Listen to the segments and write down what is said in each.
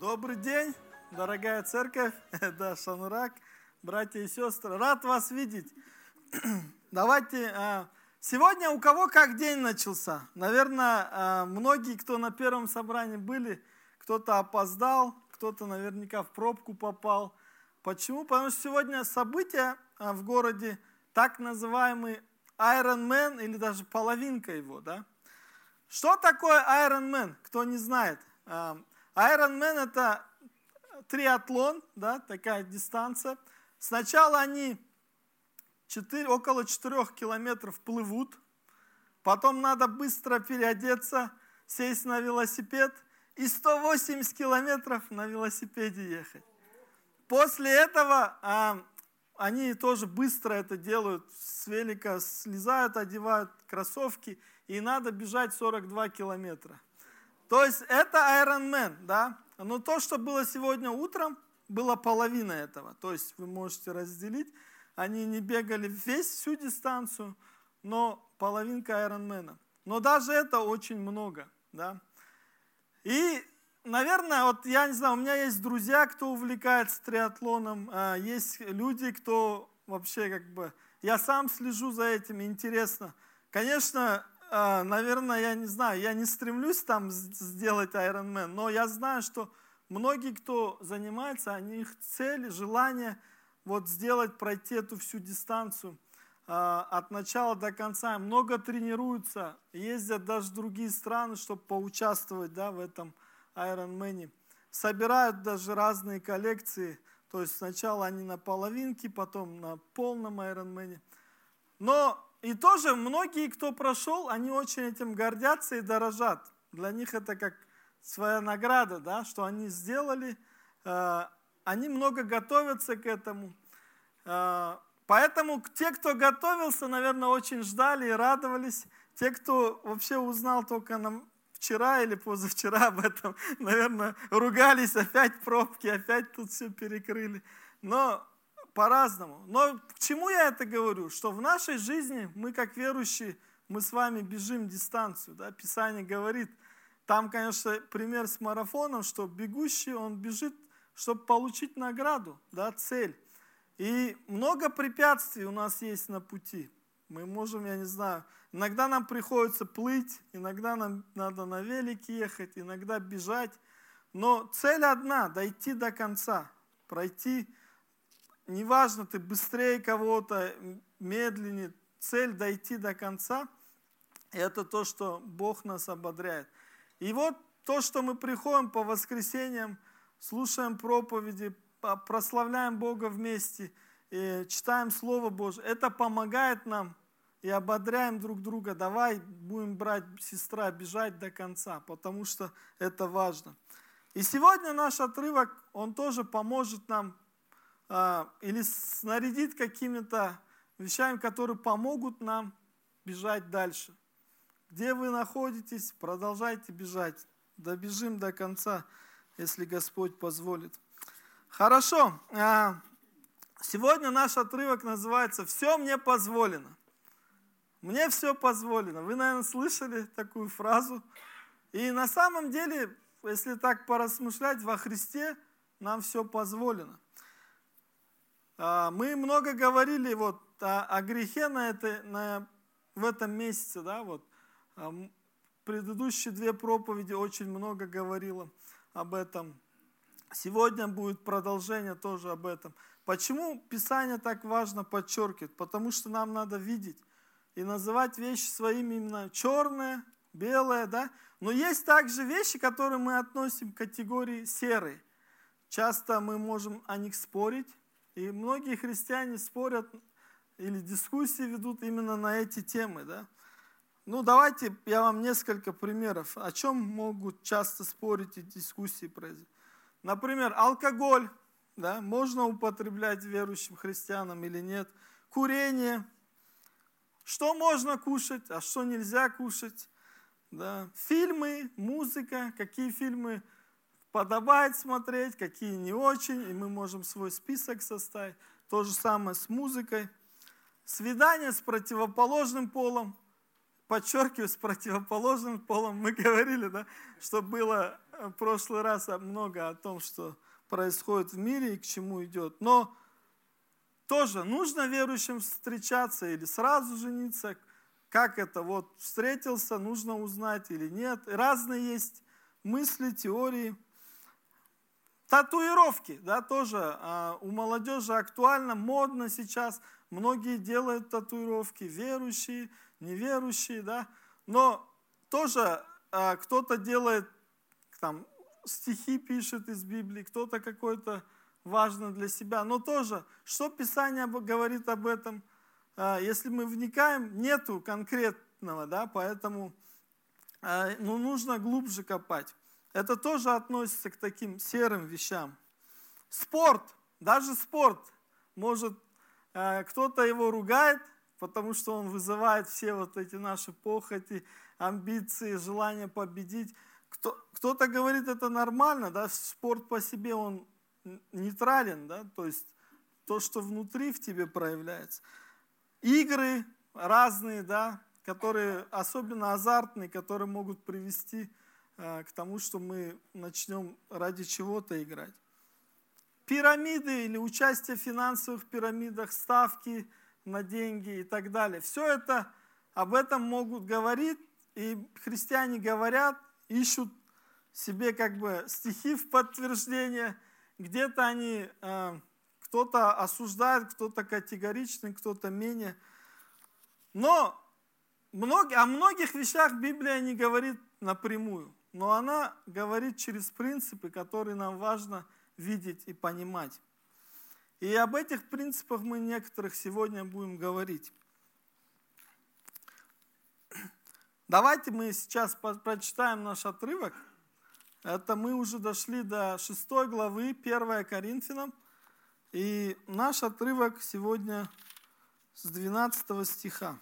Добрый день, дорогая церковь, да, Шанурак, братья и сестры. Рад вас видеть. Давайте, а, сегодня у кого как день начался? Наверное, а, многие, кто на первом собрании были, кто-то опоздал, кто-то наверняка в пробку попал. Почему? Потому что сегодня событие а, в городе, так называемый Iron Man или даже половинка его, да? Что такое Iron Man, кто не знает? Ironman это триатлон, да, такая дистанция. Сначала они 4, около 4 километров плывут, потом надо быстро переодеться, сесть на велосипед и 180 километров на велосипеде ехать. После этого а, они тоже быстро это делают, с велика слезают, одевают кроссовки, и надо бежать 42 километра. То есть это Iron Man, да? Но то, что было сегодня утром, была половина этого. То есть вы можете разделить. Они не бегали весь всю дистанцию, но половинка Ironman. Но даже это очень много, да? И, наверное, вот я не знаю, у меня есть друзья, кто увлекается триатлоном, а, есть люди, кто вообще как бы... Я сам слежу за этим, интересно. Конечно, наверное, я не знаю, я не стремлюсь там сделать Iron Man, но я знаю, что многие, кто занимается, они их цели, желание вот сделать, пройти эту всю дистанцию а, от начала до конца. Много тренируются, ездят даже в другие страны, чтобы поучаствовать да, в этом Iron Man. Собирают даже разные коллекции, то есть сначала они на половинке, потом на полном Iron Man. Но и тоже многие, кто прошел, они очень этим гордятся и дорожат. Для них это как своя награда, да, что они сделали. Э, они много готовятся к этому. Э, поэтому те, кто готовился, наверное, очень ждали и радовались. Те, кто вообще узнал только нам вчера или позавчера об этом, наверное, ругались, опять пробки, опять тут все перекрыли. Но по-разному. Но к чему я это говорю? Что в нашей жизни мы, как верующие, мы с вами бежим дистанцию. Да? Писание говорит, там, конечно, пример с марафоном, что бегущий, он бежит, чтобы получить награду, да, цель. И много препятствий у нас есть на пути. Мы можем, я не знаю, иногда нам приходится плыть, иногда нам надо на велике ехать, иногда бежать. Но цель одна – дойти до конца, пройти неважно, ты быстрее кого-то, медленнее, цель дойти до конца, это то, что Бог нас ободряет. И вот то, что мы приходим по воскресеньям, слушаем проповеди, прославляем Бога вместе, читаем Слово Божье, это помогает нам и ободряем друг друга. Давай будем брать, сестра, бежать до конца, потому что это важно. И сегодня наш отрывок, он тоже поможет нам или снарядит какими-то вещами, которые помогут нам бежать дальше. Где вы находитесь, продолжайте бежать. Добежим до конца, если Господь позволит. Хорошо. А, сегодня наш отрывок называется «Все мне позволено». Мне все позволено. Вы, наверное, слышали такую фразу. И на самом деле, если так поразмышлять, во Христе нам все позволено. А, мы много говорили вот о, о грехе на это, на, в этом месяце, да, вот. А, предыдущие две проповеди очень много говорило об этом. Сегодня будет продолжение тоже об этом. Почему Писание так важно подчеркивать? Потому что нам надо видеть и называть вещи своими именами. Черное, белое, да? Но есть также вещи, которые мы относим к категории серые. Часто мы можем о них спорить, и многие христиане спорят или дискуссии ведут именно на эти темы. Да? Ну, давайте я вам несколько примеров, о чем могут часто спорить и дискуссии произойти. Например, алкоголь, да, можно употреблять верующим христианам или нет. Курение, что можно кушать, а что нельзя кушать. Да. Фильмы, музыка, какие фильмы подобает смотреть, какие не очень, и мы можем свой список составить. То же самое с музыкой. Свидание с противоположным полом, подчеркиваю, с противоположным полом, мы говорили, да, что было в прошлый раз много о том, что происходит в мире и к чему идет. Но тоже нужно верующим встречаться или сразу жениться. Как это? Вот встретился, нужно узнать или нет. Разные есть мысли, теории. Татуировки, да, тоже а, у молодежи актуально, модно сейчас. Многие делают татуировки, верующие, неверующие, да. Но тоже а, кто-то делает, там, стихи пишет из Библии, кто-то какой-то важно для себя. Но тоже, что Писание говорит об этом? А, если мы вникаем, нету конкретного, да, поэтому а, ну, нужно глубже копать. Это тоже относится к таким серым вещам. Спорт, даже спорт, может, э, кто-то его ругает, потому что он вызывает все вот эти наши похоти, амбиции, желание победить. Кто, кто-то говорит, это нормально, да, спорт по себе, он нейтрален, да, то есть то, что внутри в тебе проявляется. Игры разные, да, которые особенно азартные, которые могут привести к тому, что мы начнем ради чего-то играть. Пирамиды или участие в финансовых пирамидах, ставки на деньги и так далее. Все это, об этом могут говорить, и христиане говорят, ищут себе как бы стихи в подтверждение. Где-то они, э, кто-то осуждает, кто-то категоричный, кто-то менее. Но о многих вещах Библия не говорит напрямую но она говорит через принципы, которые нам важно видеть и понимать. И об этих принципах мы некоторых сегодня будем говорить. Давайте мы сейчас прочитаем наш отрывок. Это мы уже дошли до 6 главы 1 Коринфянам. И наш отрывок сегодня с 12 стиха.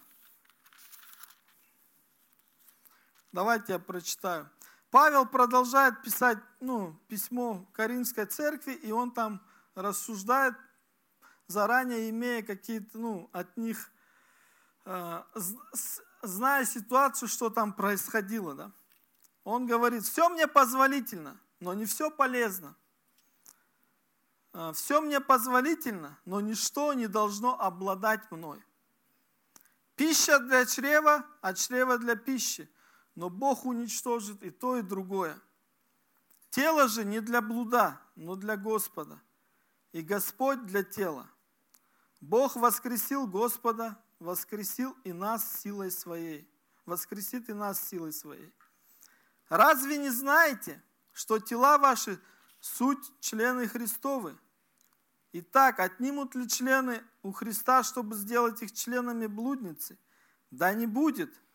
Давайте я прочитаю. Павел продолжает писать ну, письмо Каринской церкви, и он там рассуждает, заранее имея какие-то, ну, от них, э, зная ситуацию, что там происходило. Да? Он говорит, все мне позволительно, но не все полезно. Э, все мне позволительно, но ничто не должно обладать мной. Пища для чрева, а чрева для пищи – но Бог уничтожит и то, и другое. Тело же не для блуда, но для Господа, и Господь для тела. Бог воскресил Господа, воскресил и нас силой своей, воскресит и нас силой своей. Разве не знаете, что тела ваши суть члены Христовы? Итак, отнимут ли члены у Христа, чтобы сделать их членами блудницы? Да не будет –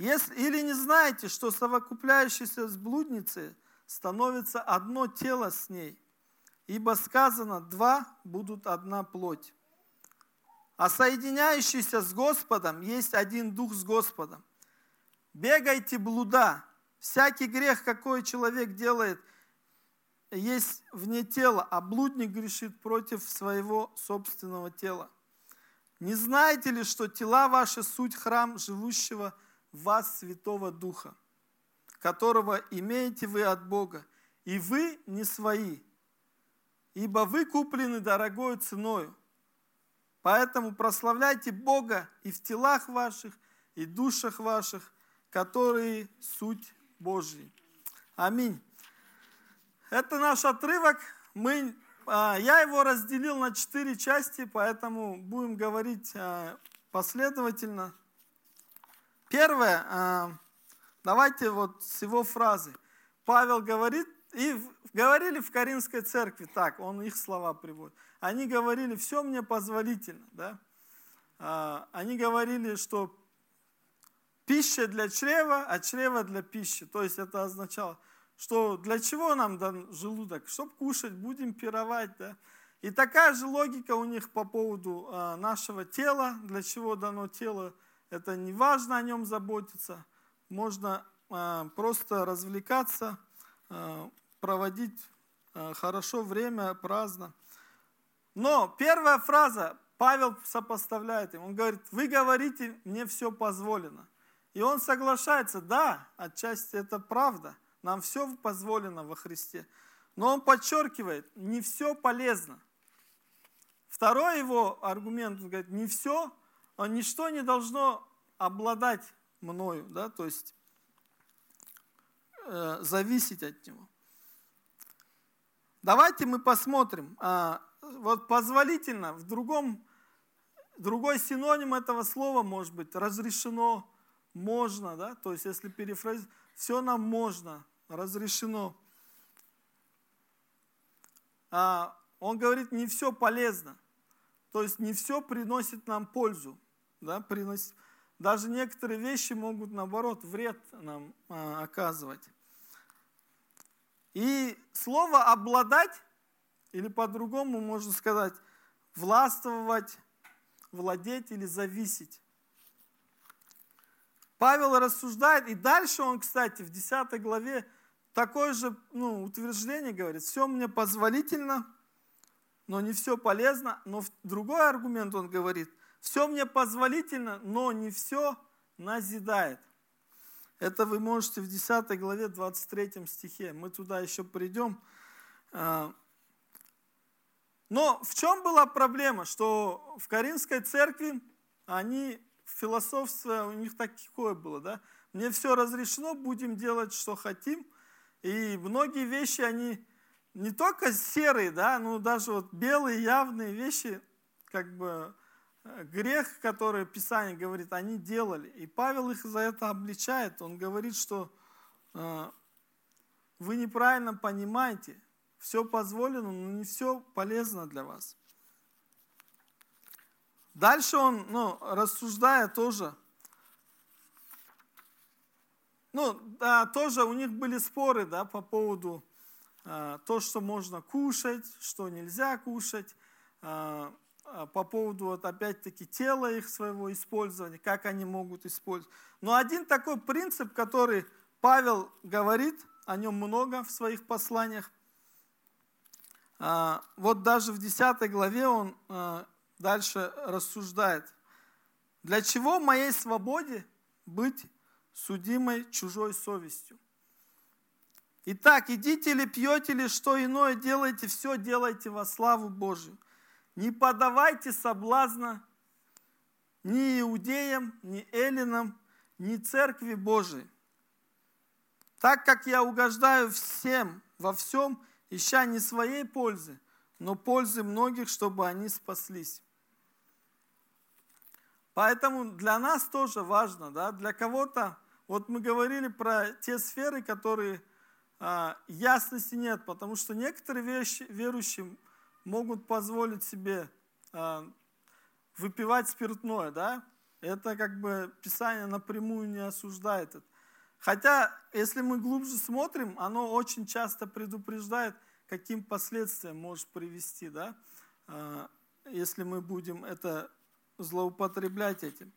если, или не знаете, что совокупляющийся с блудницей становится одно тело с ней, ибо сказано, два будут одна плоть. А соединяющийся с Господом есть один дух с Господом. Бегайте блуда. Всякий грех, какой человек делает, есть вне тела, а блудник грешит против своего собственного тела. Не знаете ли, что тела ваши суть храм живущего вас Святого Духа, которого имеете вы от Бога, и вы не свои, ибо вы куплены дорогой ценою. Поэтому прославляйте Бога и в телах ваших, и душах ваших, которые суть Божьи. Аминь. Это наш отрывок. Мы, а, я его разделил на четыре части, поэтому будем говорить а, последовательно. Первое, а, давайте вот с его фразы. Павел говорит, и говорили в Каринской церкви так, он их слова приводит. Они говорили, все мне позволительно. Да? А, они говорили, что пища для чрева, а чрева для пищи. То есть это означало, что для чего нам дан желудок? Чтобы кушать, будем пировать. Да? И такая же логика у них по поводу а, нашего тела, для чего дано тело это не важно о нем заботиться, можно э, просто развлекаться, э, проводить э, хорошо время, праздно. Но первая фраза, Павел сопоставляет им, он говорит, вы говорите, мне все позволено. И он соглашается, да, отчасти это правда, нам все позволено во Христе. Но он подчеркивает, не все полезно. Второй его аргумент, он говорит, не все, ничто не должно обладать мною, да, то есть э, зависеть от него. Давайте мы посмотрим. А, вот позволительно, в другом, другой синоним этого слова может быть разрешено, можно, да, то есть если перефразировать, все нам можно, разрешено. А, он говорит, не все полезно, то есть не все приносит нам пользу, да, приносит, даже некоторые вещи могут, наоборот, вред нам а, оказывать. И слово «обладать» или по-другому можно сказать «властвовать», «владеть» или «зависеть». Павел рассуждает, и дальше он, кстати, в 10 главе такое же ну, утверждение говорит, все мне позволительно, но не все полезно. Но другой аргумент он говорит, все мне позволительно, но не все назидает. Это вы можете в 10 главе 23 стихе. Мы туда еще придем. А, но в чем была проблема? Что в Каринской церкви они, философство у них такое было, да? Мне все разрешено, будем делать, что хотим. И многие вещи, они не только серые, да, но даже вот белые явные вещи, как бы грех, который Писание говорит, они делали. И Павел их за это обличает. Он говорит, что э, вы неправильно понимаете, все позволено, но не все полезно для вас. Дальше он, ну, рассуждая тоже, ну, да, тоже у них были споры, да, по поводу э, то, что можно кушать, что нельзя кушать. Э, по поводу вот опять-таки тела их своего использования, как они могут использовать. Но один такой принцип, который Павел говорит, о нем много в своих посланиях. А, вот даже в 10 главе он а, дальше рассуждает. Для чего моей свободе быть судимой чужой совестью? Итак, идите ли, пьете ли, что иное делайте, все делайте во славу Божию не подавайте соблазна ни иудеям, ни эллинам, ни церкви Божией. Так как я угождаю всем во всем, ища не своей пользы, но пользы многих, чтобы они спаслись. Поэтому для нас тоже важно, да, для кого-то, вот мы говорили про те сферы, которые а, ясности нет, потому что некоторые вещи, верующие могут позволить себе э, выпивать спиртное, да? Это как бы Писание напрямую не осуждает это. Хотя, если мы глубже смотрим, оно очень часто предупреждает, каким последствиям может привести, да? Э, если мы будем это злоупотреблять этим.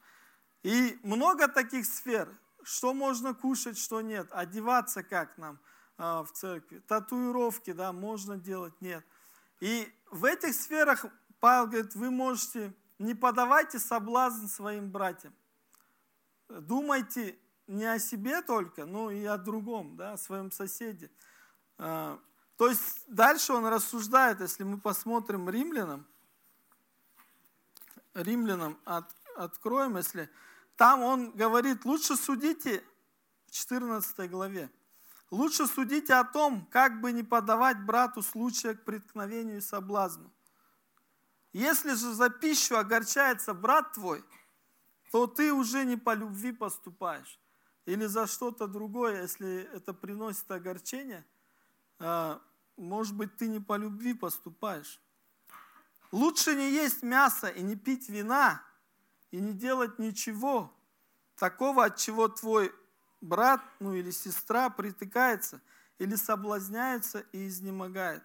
И много таких сфер, что можно кушать, что нет, одеваться как нам э, в церкви, татуировки, да, можно делать, нет. И в этих сферах Павел говорит, вы можете, не подавайте соблазн своим братьям. Думайте не о себе только, но и о другом, да, о своем соседе. А, то есть дальше он рассуждает, если мы посмотрим римлянам, римлянам от, откроем, если там он говорит, лучше судите в 14 главе. Лучше судите о том, как бы не подавать брату случая к преткновению и соблазну. Если же за пищу огорчается брат твой, то ты уже не по любви поступаешь. Или за что-то другое, если это приносит огорчение, а, может быть, ты не по любви поступаешь. Лучше не есть мясо и не пить вина, и не делать ничего такого, от чего твой брат ну, или сестра притыкается или соблазняется и изнемогает.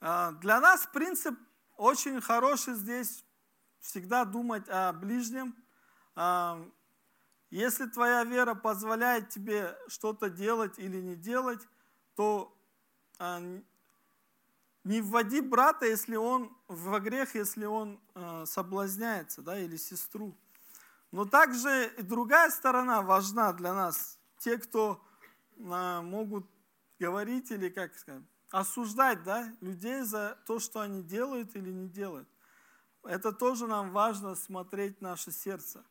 А, для нас принцип очень хороший здесь всегда думать о ближнем. А, если твоя вера позволяет тебе что-то делать или не делать, то а, не вводи брата, если он в грех, если он соблазняется, да, или сестру. Но также и другая сторона важна для нас. Те, кто а, могут говорить или, как сказать, осуждать да, людей за то, что они делают или не делают. Это тоже нам важно смотреть наше сердце.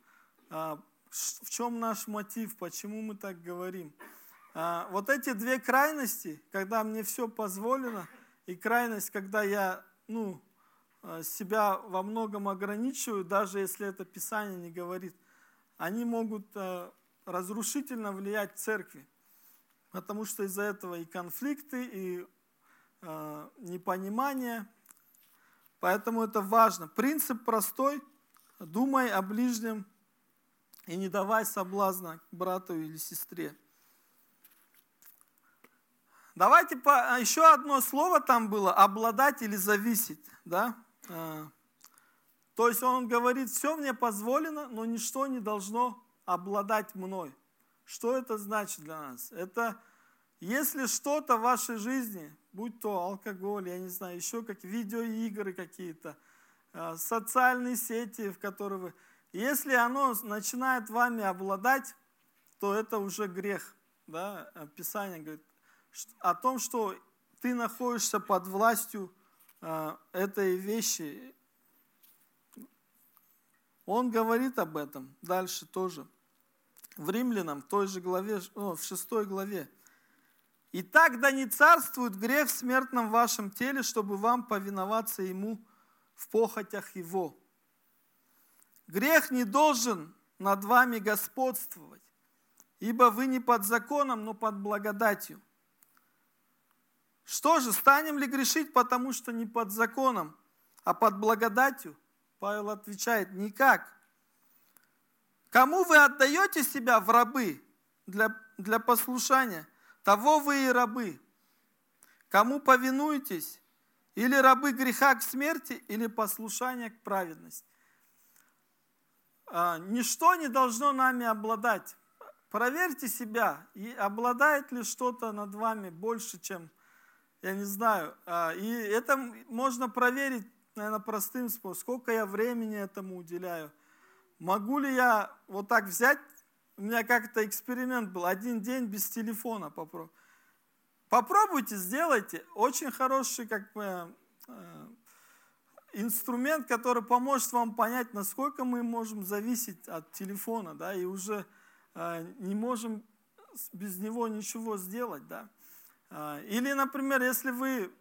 А, в чем наш мотив, почему мы так говорим. А, вот эти две крайности, когда мне все позволено, и крайность, когда я ну, себя во многом ограничиваю, даже если это Писание не говорит, они могут разрушительно влиять церкви. Потому что из-за этого и конфликты, и непонимание, Поэтому это важно. Принцип простой. Думай о ближнем и не давай соблазна брату или сестре. Давайте по, а, еще одно слово там было, обладать или зависеть. Да? А, то есть он говорит, все мне позволено, но ничто не должно обладать мной. Что это значит для нас? Это если что-то в вашей жизни, будь то алкоголь, я не знаю, еще как видеоигры какие-то, а, социальные сети, в которые вы... Если оно начинает вами обладать, то это уже грех. Да? Писание говорит о том, что ты находишься под властью этой вещи. Он говорит об этом дальше тоже. В Римлянам, в той же главе, ну, в шестой главе. Итак, да не царствует грех в смертном вашем теле, чтобы вам повиноваться ему в похотях его. Грех не должен над вами господствовать, ибо вы не под законом, но под благодатью. Что же, станем ли грешить, потому что не под законом, а под благодатью? Павел отвечает, никак. Кому вы отдаете себя в рабы для, для послушания – того вы и рабы. Кому повинуетесь? Или рабы греха к смерти, или послушания к праведности. А, ничто не должно нами обладать. Проверьте себя, и обладает ли что-то над вами больше, чем, я не знаю. А, и это можно проверить, наверное, простым способом. Сколько я времени этому уделяю. Могу ли я вот так взять у меня как-то эксперимент был, один день без телефона попробуй. Попробуйте, сделайте. Очень хороший как бы, э, инструмент, который поможет вам понять, насколько мы можем зависеть от телефона, да, и уже э, не можем без него ничего сделать, да. Э, или, например, если вы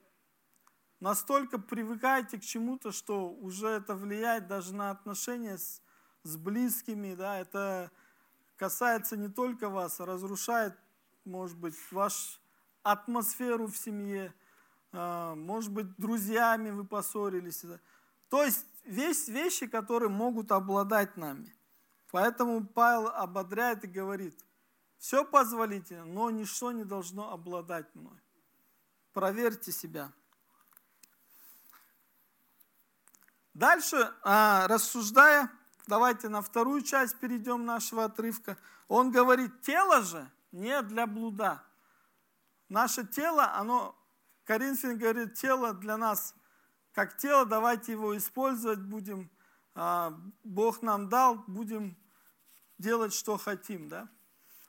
настолько привыкаете к чему-то, что уже это влияет даже на отношения с, с близкими, да, это касается не только вас, а разрушает, может быть, вашу атмосферу в семье, а, может быть, друзьями вы поссорились. То есть весь вещи, которые могут обладать нами. Поэтому Павел ободряет и говорит, все позволительно, но ничто не должно обладать мной. Проверьте себя. Дальше, а, рассуждая, Давайте на вторую часть перейдем нашего отрывка. Он говорит, тело же не для блуда. Наше тело, оно, Коринфян говорит, тело для нас как тело, давайте его использовать будем. А, Бог нам дал, будем делать, что хотим. Да?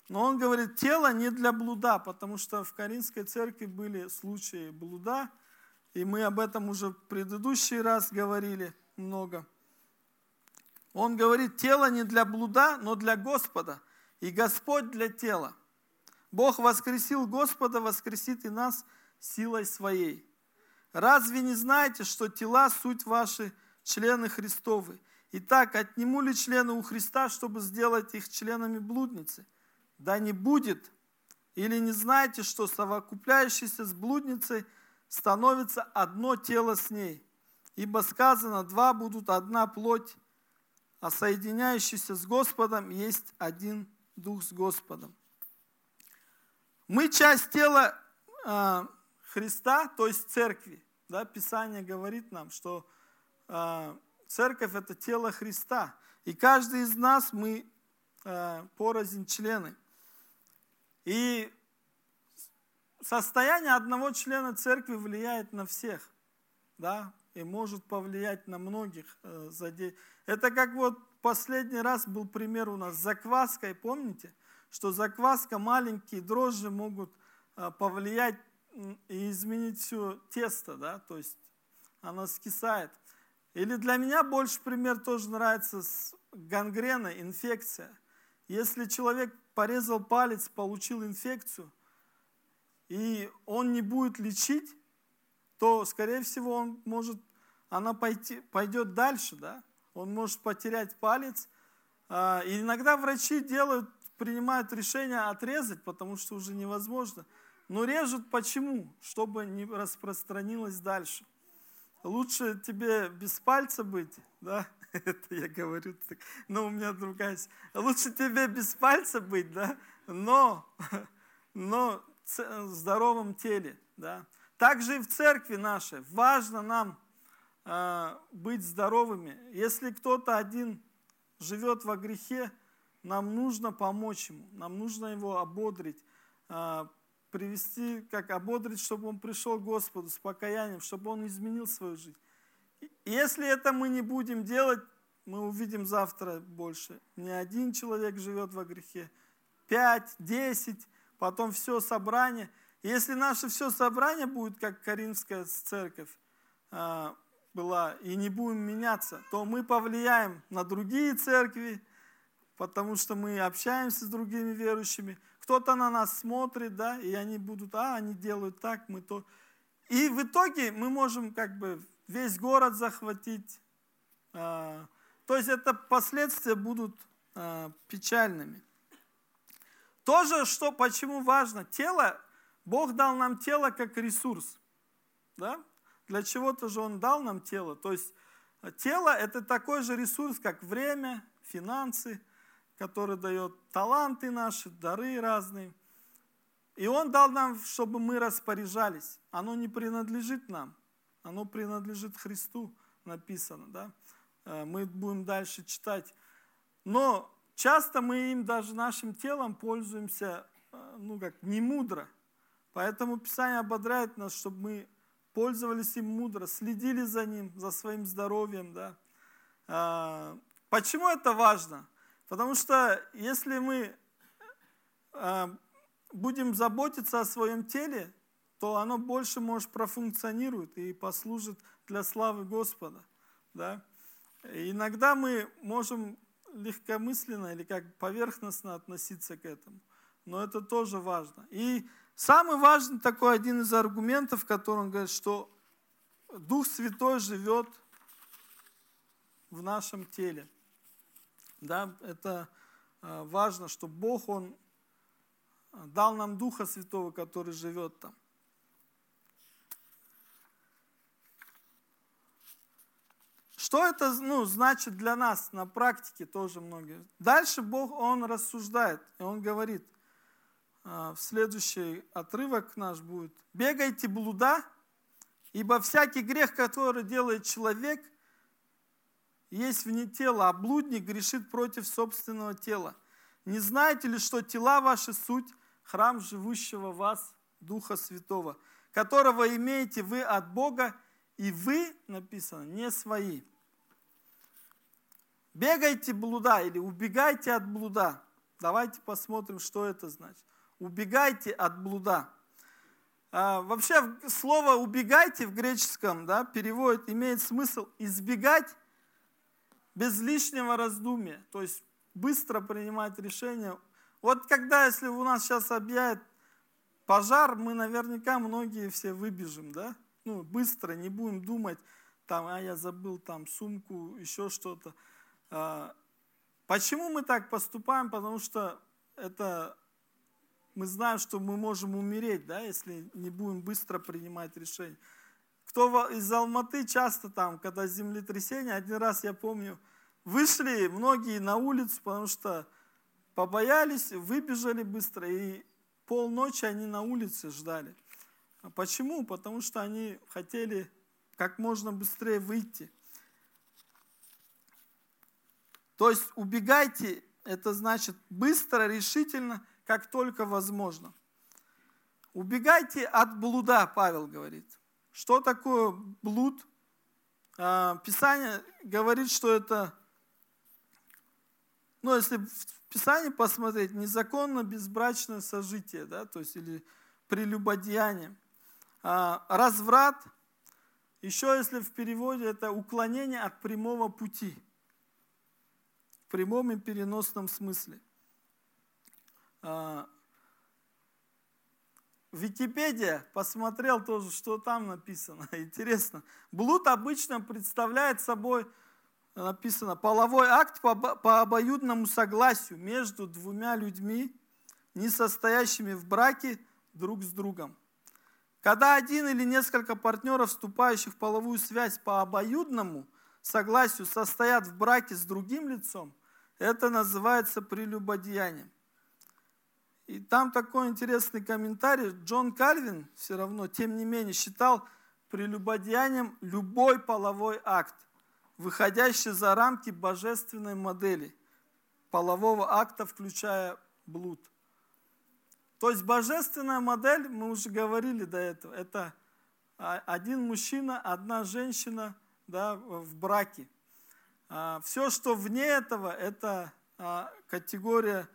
Но он говорит, тело не для блуда, потому что в Каринской церкви были случаи блуда, и мы об этом уже в предыдущий раз говорили много. Он говорит, тело не для блуда, но для Господа, и Господь для тела. Бог воскресил Господа, воскресит и нас силой своей. Разве не знаете, что тела – суть ваши члены Христовы? Итак, отниму ли члены у Христа, чтобы сделать их членами блудницы? Да не будет. Или не знаете, что совокупляющийся с блудницей становится одно тело с ней? Ибо сказано, два будут одна плоть, а соединяющийся с Господом есть один Дух с Господом. Мы часть тела э, Христа, то есть церкви. Да, Писание говорит нам, что э, церковь это тело Христа. И каждый из нас мы э, порознь члены. И состояние одного члена церкви влияет на всех. Да? и может повлиять на многих. Э, Это как вот последний раз был пример у нас с закваской, помните? что закваска, маленькие дрожжи могут а, повлиять и изменить все тесто, да, то есть оно скисает. Или для меня больше пример тоже нравится с гангреной, инфекция. Если человек порезал палец, получил инфекцию, и он не будет лечить, то, скорее всего, он может, она пойти, пойдет дальше, да? Он может потерять палец. А, и иногда врачи делают, принимают решение отрезать, потому что уже невозможно. Но режут почему? Чтобы не распространилось дальше. Лучше тебе без пальца быть, да? Это я говорю так, но у меня другая. Лучше тебе без пальца быть, да? Но, но в здоровом теле, да? Также и в церкви нашей важно нам э, быть здоровыми. Если кто-то один живет во грехе, нам нужно помочь ему, нам нужно его ободрить, э, привести, как ободрить, чтобы он пришел к Господу с покаянием, чтобы он изменил свою жизнь. Если это мы не будем делать, мы увидим завтра больше. Не один человек живет во грехе, пять, десять, потом все собрание. Если наше все собрание будет, как Каринская церковь а, была, и не будем меняться, то мы повлияем на другие церкви, потому что мы общаемся с другими верующими, кто-то на нас смотрит, да, и они будут, а, они делают так, мы то. И в итоге мы можем как бы весь город захватить. А, то есть это последствия будут а, печальными. Тоже, что, почему важно, тело, Бог дал нам тело как ресурс. Да? Для чего-то же Он дал нам тело. То есть тело это такой же ресурс, как время, финансы, который дает таланты наши, дары разные. И Он дал нам, чтобы мы распоряжались. Оно не принадлежит нам, оно принадлежит Христу, написано. Да? Э, мы будем дальше читать. Но часто мы им, даже нашим телом, пользуемся, э, ну как, не мудро. Поэтому Писание ободряет нас, чтобы мы пользовались им мудро, следили за ним, за своим здоровьем. Да? Э, почему это важно? Потому что если мы э, будем заботиться о своем теле, то оно больше, может, профункционирует и послужит для славы Господа. Да? Иногда мы можем легкомысленно или как поверхностно относиться к этому. Но это тоже важно. И самый важный такой один из аргументов, который он говорит, что Дух Святой живет в нашем теле. Да, это а, важно, что Бог, Он а, дал нам Духа Святого, который живет там. Что это ну, значит для нас на практике тоже многие? Дальше Бог, Он рассуждает, и Он говорит, а, в следующий отрывок наш будет, «Бегайте блуда, ибо всякий грех, который делает человек – есть вне тела, а блудник грешит против собственного тела. Не знаете ли, что тела ваши суть храм живущего вас Духа Святого, которого имеете вы от Бога, и вы, написано, не свои. Бегайте блуда или убегайте от блуда. Давайте посмотрим, что это значит. Убегайте от блуда. А, вообще слово убегайте в греческом да, переводит, имеет смысл избегать без лишнего раздумия, то есть быстро принимать решения. Вот когда, если у нас сейчас объявят пожар, мы наверняка многие все выбежим, да? Ну, быстро, не будем думать, там, а я забыл там сумку, еще что-то. А, почему мы так поступаем? Потому что это мы знаем, что мы можем умереть, да, если не будем быстро принимать решения. Кто из Алматы часто там, когда землетрясение, один раз я помню, вышли многие на улицу, потому что побоялись, выбежали быстро, и полночи они на улице ждали. А почему? Потому что они хотели как можно быстрее выйти. То есть убегайте, это значит быстро, решительно, как только возможно. Убегайте от блуда, Павел говорит. Что такое блуд? А, Писание говорит, что это, ну, если Писание посмотреть, незаконно безбрачное сожитие, да, то есть или прелюбодеяние. А, разврат, еще если в переводе это уклонение от прямого пути, в прямом и переносном смысле. Википедия посмотрел тоже, что там написано. Интересно. Блуд обычно представляет собой написано половой акт по, по обоюдному согласию между двумя людьми, не состоящими в браке друг с другом. Когда один или несколько партнеров, вступающих в половую связь по обоюдному согласию, состоят в браке с другим лицом, это называется прелюбодеянием. И там такой интересный комментарий. Джон Кальвин все равно, тем не менее, считал прелюбодеянием любой половой акт, выходящий за рамки божественной модели полового акта, включая блуд. То есть божественная модель, мы уже говорили до этого, это один мужчина, одна женщина да, в браке. А, Все, что вне этого, это а, категория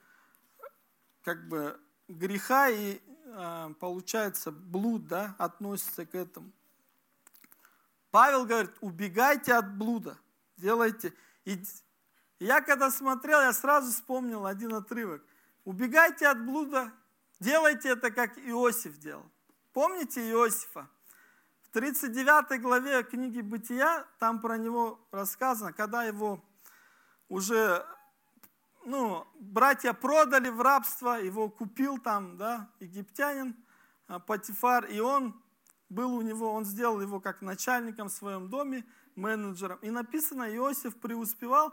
как бы греха и а, получается блуд да, относится к этому. Павел говорит, убегайте от блуда, делайте. И я когда смотрел, я сразу вспомнил один отрывок. Убегайте от блуда, делайте это, как Иосиф делал. Помните Иосифа? В 39 главе книги «Бытия» там про него рассказано, когда его уже ну, братья продали в рабство, его купил там, да, египтянин а, Патифар, и он был у него, он сделал его как начальником в своем доме, менеджером. И написано, Иосиф преуспевал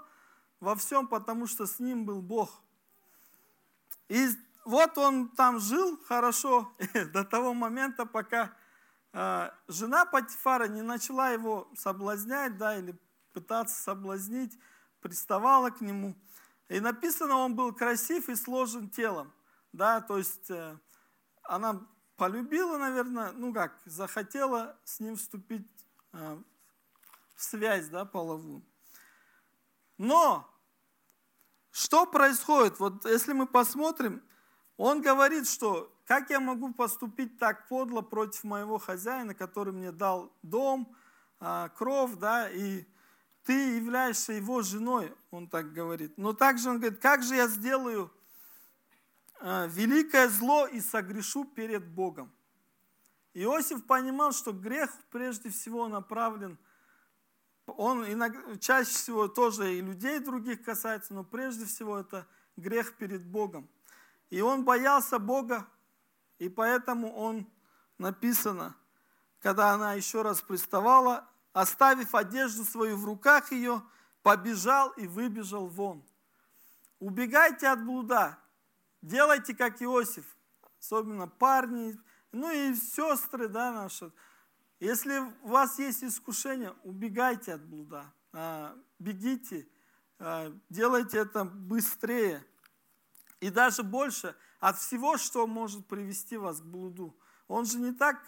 во всем, потому что с ним был Бог. И вот он там жил хорошо до того момента, пока э, жена Патифара не начала его соблазнять, да, или пытаться соблазнить, приставала к нему. И написано, он был красив и сложен телом. Да, то есть э, она полюбила, наверное, ну как, захотела с ним вступить э, в связь да, половую. Но что происходит? Вот если мы посмотрим, он говорит, что как я могу поступить так подло против моего хозяина, который мне дал дом, э, кров, да, и ты являешься его женой, он так говорит. Но также он говорит, как же я сделаю э, великое зло и согрешу перед Богом. Иосиф понимал, что грех прежде всего направлен, он иногда, чаще всего тоже и людей других касается, но прежде всего это грех перед Богом. И он боялся Бога, и поэтому он написано, когда она еще раз приставала, оставив одежду свою в руках ее, побежал и выбежал вон. Убегайте от блуда, делайте как Иосиф, особенно парни, ну и сестры, да, наши. Если у вас есть искушение, убегайте от блуда, а, бегите, а, делайте это быстрее и даже больше от всего, что может привести вас к блуду. Он же не так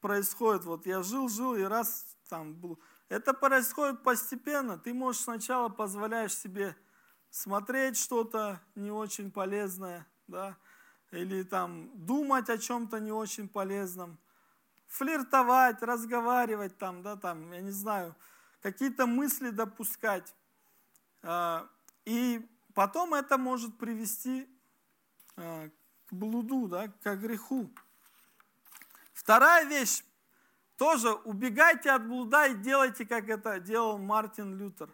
происходит, вот я жил-жил и раз там был. Это происходит постепенно. Ты можешь сначала позволяешь себе смотреть что-то не очень полезное, да, или там думать о чем-то не очень полезном, флиртовать, разговаривать там, да, там, я не знаю, какие-то мысли допускать. А, и потом это может привести а, к блуду, да, к греху. Вторая вещь, тоже убегайте от блуда и делайте, как это делал Мартин Лютер.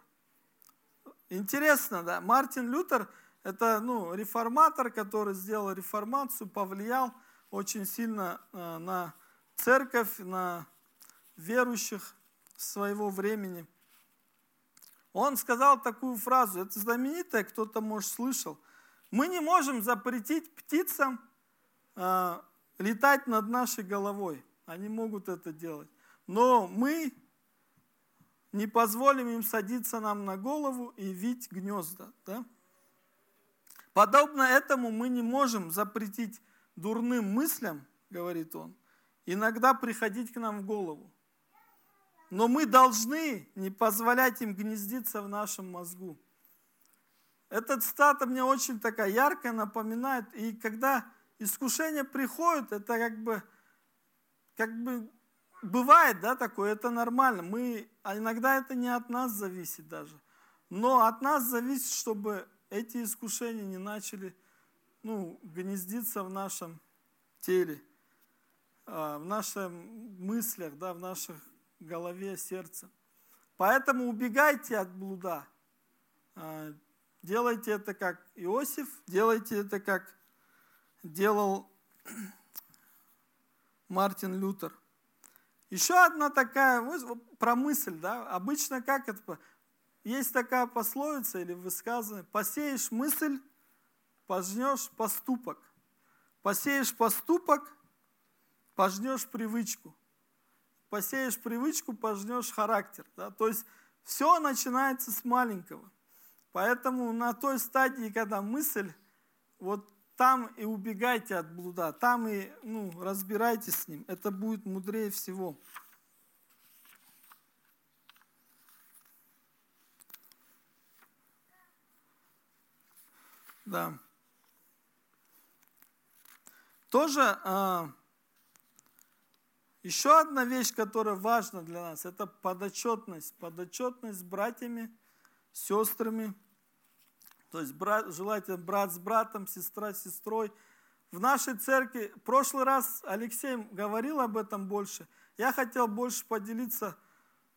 Интересно, да? Мартин Лютер – это ну, реформатор, который сделал реформацию, повлиял очень сильно э, на церковь, на верующих своего времени. Он сказал такую фразу, это знаменитая, кто-то, может, слышал. Мы не можем запретить птицам э, летать над нашей головой. Они могут это делать. Но мы не позволим им садиться нам на голову и вить гнезда. Да? Подобно этому мы не можем запретить дурным мыслям, говорит он, иногда приходить к нам в голову. Но мы должны не позволять им гнездиться в нашем мозгу. эта цитата мне очень такая яркая напоминает. И когда искушение приходит, это как бы, как бы бывает, да, такое, это нормально. Мы, а иногда это не от нас зависит даже. Но от нас зависит, чтобы эти искушения не начали ну, гнездиться в нашем теле, а, в наших мыслях, да, в нашей голове, сердце. Поэтому убегайте от блуда. А, делайте это как Иосиф, делайте это как делал Мартин Лютер. Еще одна такая про мысль, да, обычно как это, есть такая пословица или высказывание, посеешь мысль, пожнешь поступок. Посеешь поступок, пожнешь привычку. Посеешь привычку, пожнешь характер. Да? То есть все начинается с маленького. Поэтому на той стадии, когда мысль, вот там и убегайте от блуда, там и ну, разбирайтесь с ним. Это будет мудрее всего. Да. Тоже а, еще одна вещь, которая важна для нас, это подотчетность. Подотчетность с братьями, сестрами. То есть брат, желательно брат с братом, сестра с сестрой. В нашей церкви, в прошлый раз Алексей говорил об этом больше. Я хотел больше поделиться,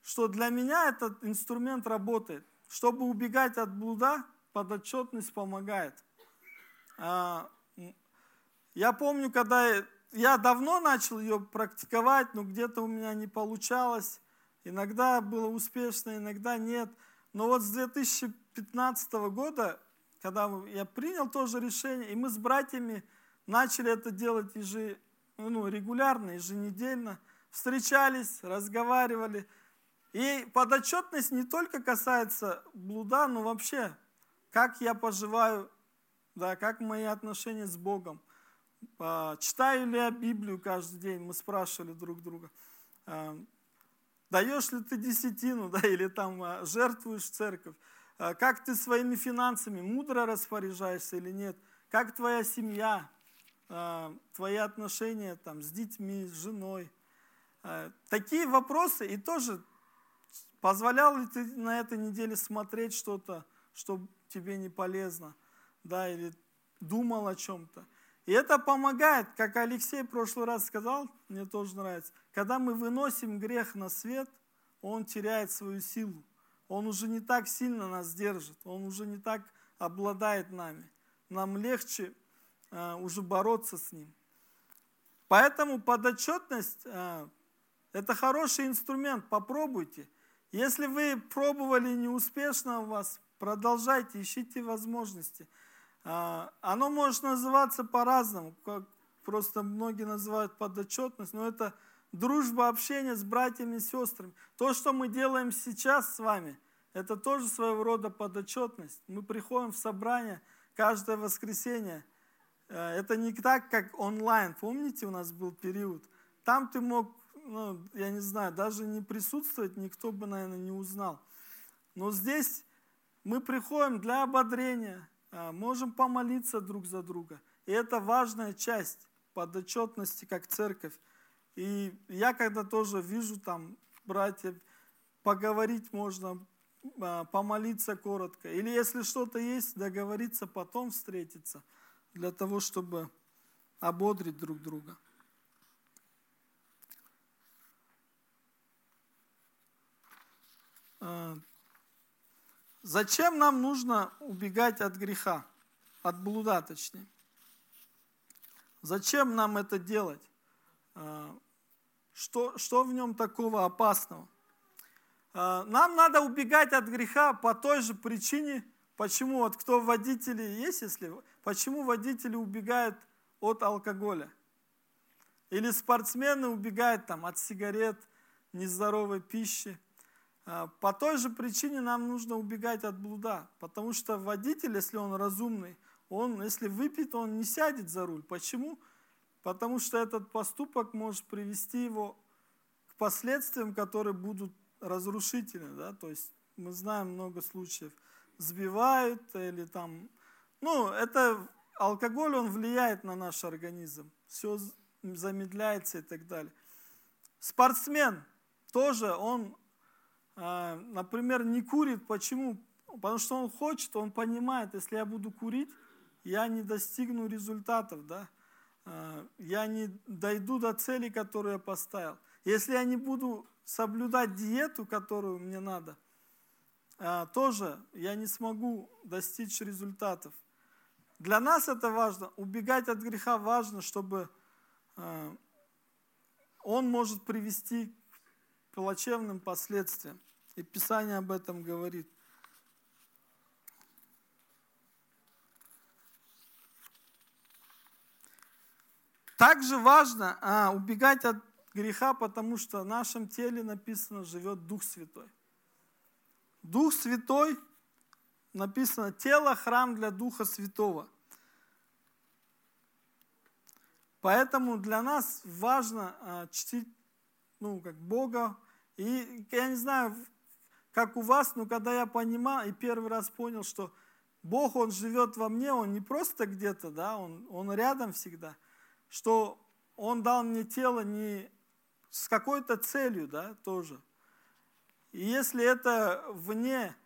что для меня этот инструмент работает. Чтобы убегать от блуда, подотчетность помогает. А, я помню, когда я давно начал ее практиковать, но где-то у меня не получалось. Иногда было успешно, иногда нет. Но вот с 2015 года, когда я принял тоже решение, и мы с братьями начали это делать ежи, ну, регулярно, еженедельно, встречались, разговаривали. И подотчетность не только касается блуда, но вообще, как я поживаю, да, как мои отношения с Богом – а, читаю ли я Библию каждый день, мы спрашивали друг друга. А, даешь ли ты десятину, да, или там а, жертвуешь церковь? Как ты своими финансами мудро распоряжаешься или нет? Как твоя семья, твои отношения там, с детьми, с женой? Такие вопросы, и тоже позволял ли ты на этой неделе смотреть что-то, что тебе не полезно, да, или думал о чем-то. И это помогает, как Алексей в прошлый раз сказал, мне тоже нравится, когда мы выносим грех на свет, он теряет свою силу. Он уже не так сильно нас держит, он уже не так обладает нами. Нам легче э, уже бороться с ним. Поэтому подотчетность э, – это хороший инструмент, попробуйте. Если вы пробовали неуспешно у вас, продолжайте, ищите возможности – а, оно может называться по-разному, как просто многие называют подотчетность, но это дружба, общение с братьями и сестрами. То, что мы делаем сейчас с вами, это тоже своего рода подотчетность. Мы приходим в собрание каждое воскресенье. Э, это не так, как онлайн. Помните, у нас был период? Там ты мог, ну, я не знаю, даже не присутствовать, никто бы, наверное, не узнал. Но здесь мы приходим для ободрения, а, можем помолиться друг за друга. И это важная часть подотчетности как церковь. И я когда тоже вижу там братьев, поговорить можно, а, помолиться коротко. Или если что-то есть, договориться, потом встретиться, для того, чтобы ободрить друг друга. А, Зачем нам нужно убегать от греха, от блуда точнее? Зачем нам это делать? Что, что в нем такого опасного? А, нам надо убегать от греха по той же причине, почему вот кто водители есть, если почему водители убегают от алкоголя? Или спортсмены убегают там, от сигарет, нездоровой пищи. А, по той же причине нам нужно убегать от блуда, потому что водитель, если он разумный, он, если выпьет, он не сядет за руль. Почему? Потому что этот поступок может привести его к последствиям, которые будут разрушительны. Да? То есть мы знаем много случаев сбивают или там, ну, это алкоголь, он влияет на наш организм, все замедляется и так далее. Спортсмен тоже, он, а, например, не курит. Почему? Потому что он хочет, он понимает, если я буду курить, я не достигну результатов, да? А, я не дойду до цели, которую я поставил. Если я не буду соблюдать диету, которую мне надо, а, тоже я не смогу достичь результатов. Для нас это важно. Убегать от греха важно, чтобы он может привести к плачевным последствиям. И Писание об этом говорит. Также важно а, убегать от греха, потому что в нашем теле написано живет Дух Святой. Дух Святой, написано, тело – храм для Духа Святого. Поэтому для нас важно а, чтить ну, как Бога. И я не знаю, как у вас, но когда я понимал и первый раз понял, что Бог, Он живет во мне, Он не просто где-то, да, Он, он рядом всегда, что Он дал мне тело не с какой-то целью, да, тоже. И если это вне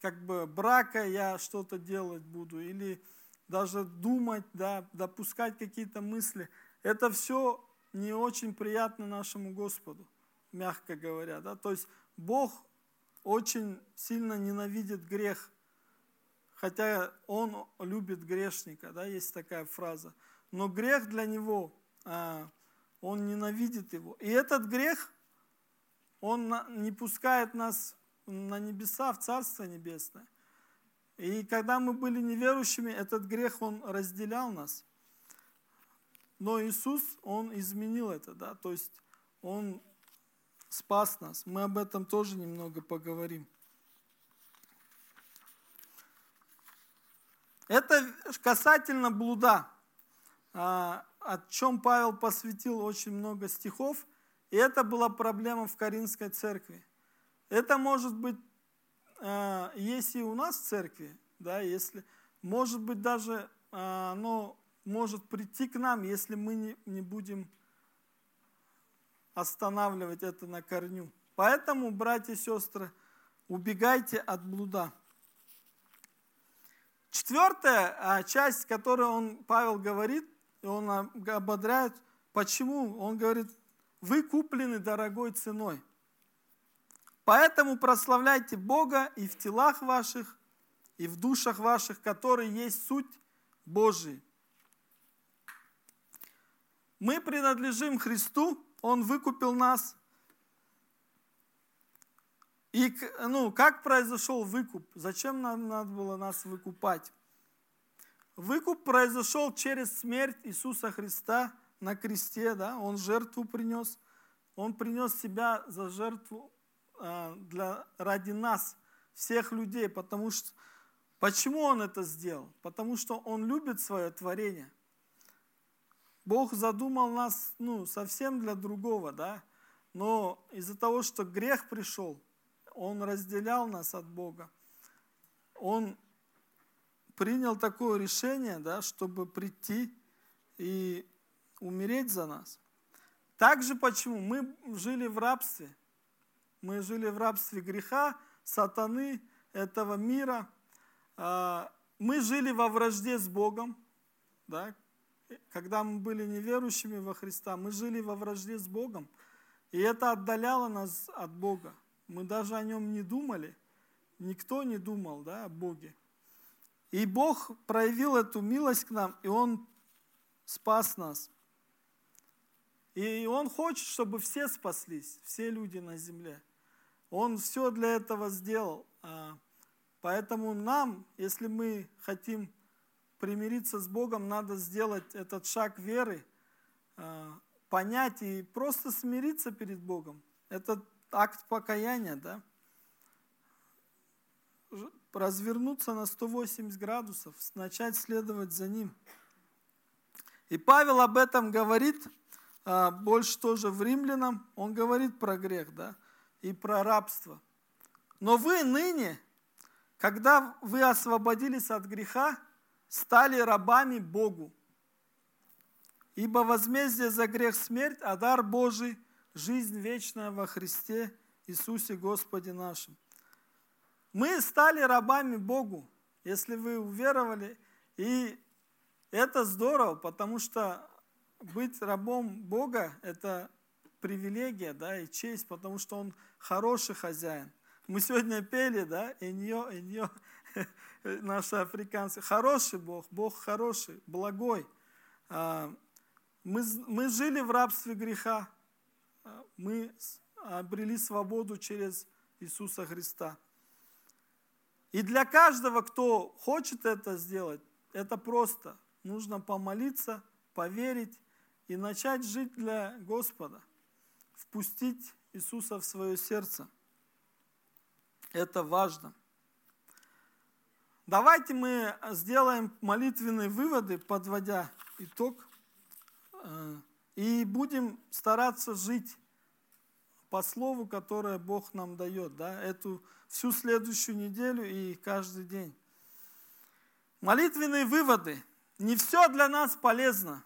как бы брака я что-то делать буду, или даже думать, да, допускать какие-то мысли. Это все не очень приятно нашему Господу, мягко говоря. Да? То есть Бог очень сильно ненавидит грех, хотя Он любит грешника, да, есть такая фраза. Но грех для Него, а, Он ненавидит его. И этот грех, он не пускает нас на небеса, в Царство Небесное. И когда мы были неверующими, этот грех, он разделял нас. Но Иисус, Он изменил это, да, то есть Он спас нас. Мы об этом тоже немного поговорим. Это касательно блуда, о чем Павел посвятил очень много стихов, и это была проблема в Каринской церкви. Это может быть а, есть и у нас в церкви, да, если, может быть, даже а, оно может прийти к нам, если мы не, не будем останавливать это на корню. Поэтому, братья и сестры, убегайте от блуда. Четвертая а, часть, которую он, Павел говорит, и он ободряет, почему? Он говорит, вы куплены дорогой ценой. Поэтому прославляйте Бога и в телах ваших, и в душах ваших, которые есть суть Божий. Мы принадлежим Христу, Он выкупил нас. И ну, как произошел выкуп? Зачем нам надо было нас выкупать? Выкуп произошел через смерть Иисуса Христа на кресте, да? Он жертву принес. Он принес себя за жертву а, для, ради нас, всех людей, потому что Почему Он это сделал? Потому что Он любит свое творение. Бог задумал нас ну, совсем для другого, да? но из-за того, что грех пришел, Он разделял нас от Бога. Он принял такое решение, да, чтобы прийти и умереть за нас. Также почему? Мы жили в рабстве. Мы жили в рабстве греха, сатаны, этого мира. А, мы жили во вражде с Богом. Да? Когда мы были неверующими во Христа, мы жили во вражде с Богом. И это отдаляло нас от Бога. Мы даже о нем не думали. Никто не думал да, о Боге. И Бог проявил эту милость к нам, и Он спас нас. И Он хочет, чтобы все спаслись, все люди на земле. Он все для этого сделал. А, поэтому нам, если мы хотим примириться с Богом, надо сделать этот шаг веры, а, понять и просто смириться перед Богом. Это акт покаяния, да? Развернуться на 180 градусов, начать следовать за Ним. И Павел об этом говорит, а, больше тоже в римлянам, он говорит про грех, да? и про рабство. Но вы ныне когда вы освободились от греха, стали рабами Богу. Ибо возмездие за грех смерть, а дар Божий – жизнь вечная во Христе Иисусе Господе нашим. Мы стали рабами Богу, если вы уверовали, и это здорово, потому что быть рабом Бога – это привилегия да, и честь, потому что Он хороший хозяин. Мы сегодня пели, да, Иньо, Иньо, наши африканцы. Хороший Бог, Бог хороший, благой. А, мы, мы жили в рабстве греха. А, мы обрели свободу через Иисуса Христа. И для каждого, кто хочет это сделать, это просто. Нужно помолиться, поверить и начать жить для Господа. Впустить Иисуса в свое сердце – это важно. Давайте мы сделаем молитвенные выводы, подводя итог, э, и будем стараться жить по слову, которое Бог нам дает, да, эту всю следующую неделю и каждый день. Молитвенные выводы. Не все для нас полезно.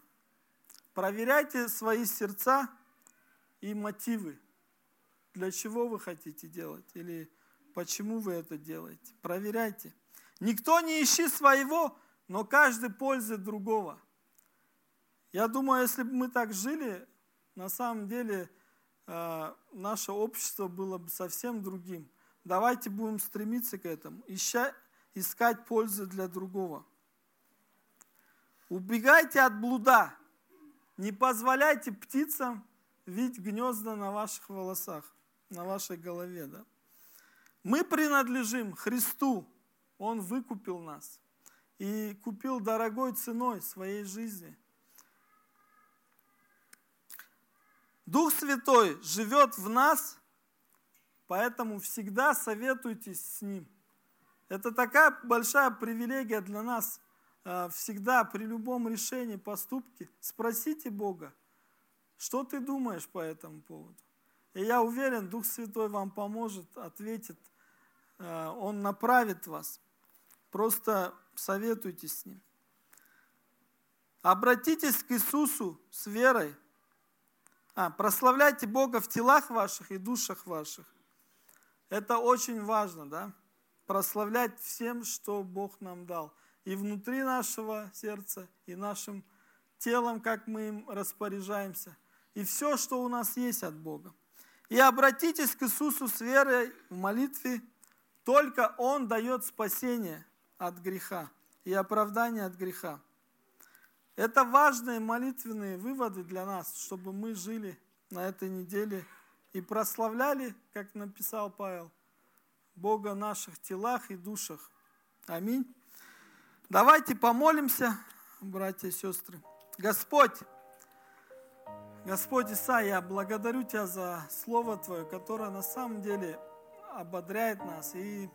Проверяйте свои сердца и мотивы. Для чего вы хотите делать? Или Почему вы это делаете? Проверяйте. Никто не ищи своего, но каждый пользует другого. Я думаю, если бы мы так жили, на самом деле наше общество было бы совсем другим. Давайте будем стремиться к этому, ища, искать пользу для другого. Убегайте от блуда. Не позволяйте птицам видеть гнезда на ваших волосах, на вашей голове. Да? Мы принадлежим Христу. Он выкупил нас и купил дорогой ценой своей жизни. Дух Святой живет в нас, поэтому всегда советуйтесь с Ним. Это такая большая привилегия для нас а, всегда при любом решении, поступке. Спросите Бога, что ты думаешь по этому поводу. И я уверен, Дух Святой вам поможет, ответит – Э, он направит вас. Просто советуйтесь с Ним. Обратитесь к Иисусу с верой. А, прославляйте Бога в телах ваших и душах ваших. Это очень важно, да? Прославлять всем, что Бог нам дал. И внутри нашего сердца, и нашим телом, как мы им распоряжаемся. И все, что у нас есть от Бога. И обратитесь к Иисусу с верой в молитве только Он дает спасение от греха и оправдание от греха. Это важные молитвенные выводы для нас, чтобы мы жили на этой неделе и прославляли, как написал Павел, Бога в наших телах и душах. Аминь. Давайте помолимся, братья и сестры. Господь, Господь Иса, я благодарю Тебя за Слово Твое, которое на самом деле ободряет нас. И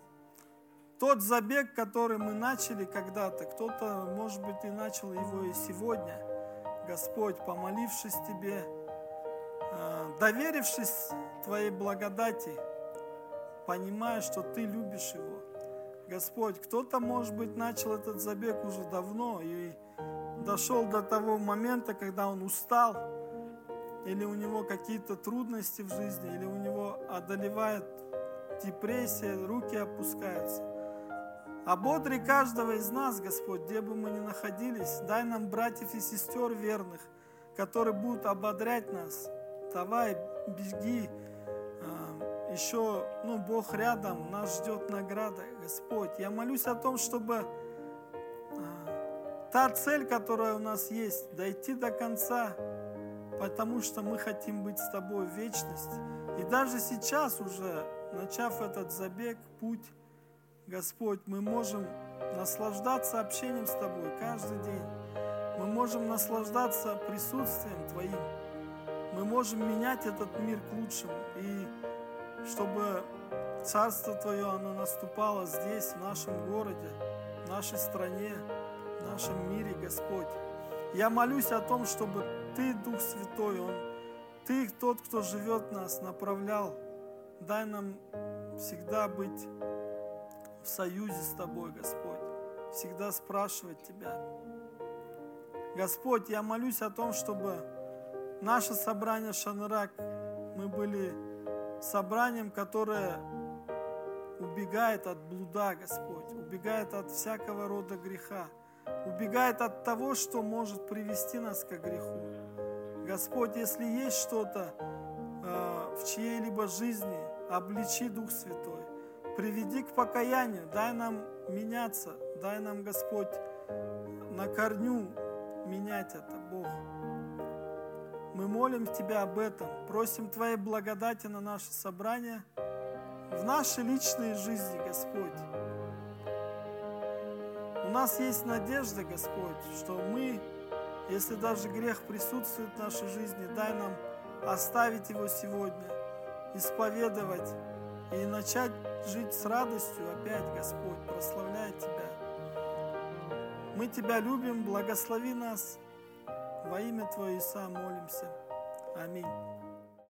тот забег, который мы начали когда-то, кто-то, может быть, и начал его и сегодня, Господь, помолившись Тебе, э, доверившись Твоей благодати, понимая, что Ты любишь его. Господь, кто-то, может быть, начал этот забег уже давно и дошел до того момента, когда он устал, или у него какие-то трудности в жизни, или у него одолевает депрессия, руки опускаются. Ободри каждого из нас, Господь, где бы мы ни находились. Дай нам братьев и сестер верных, которые будут ободрять нас. Давай, беги. А, Еще, ну, Бог рядом, нас ждет награда, Господь. Я молюсь о том, чтобы а, та цель, которая у нас есть, дойти до конца, потому что мы хотим быть с Тобой в вечности. И даже сейчас уже начав этот забег, путь, Господь, мы можем наслаждаться общением с Тобой каждый день. Мы можем наслаждаться присутствием Твоим. Мы можем менять этот мир к лучшему. И чтобы Царство Твое, оно наступало здесь, в нашем городе, в нашей стране, в нашем мире, Господь. Я молюсь о том, чтобы Ты, Дух Святой, Он, Ты тот, кто живет нас, направлял Дай нам всегда быть в союзе с Тобой, Господь, всегда спрашивать Тебя. Господь, я молюсь о том, чтобы наше собрание Шанрак, мы были собранием, которое убегает от блуда, Господь, убегает от всякого рода греха, убегает от того, что может привести нас к греху. Господь, если есть что-то э, в чьей-либо жизни, обличи Дух Святой, приведи к покаянию, дай нам меняться, дай нам, Господь, на корню менять это, Бог. Мы молим Тебя об этом, просим Твоей благодати на наше собрание – в нашей личной жизни, Господь. У нас есть надежда, Господь, что мы, если даже грех присутствует в нашей жизни, дай нам оставить его сегодня, исповедовать и начать жить с радостью опять, Господь, прославляя Тебя. Мы Тебя любим, благослови нас. Во имя Твое Иса молимся. Аминь.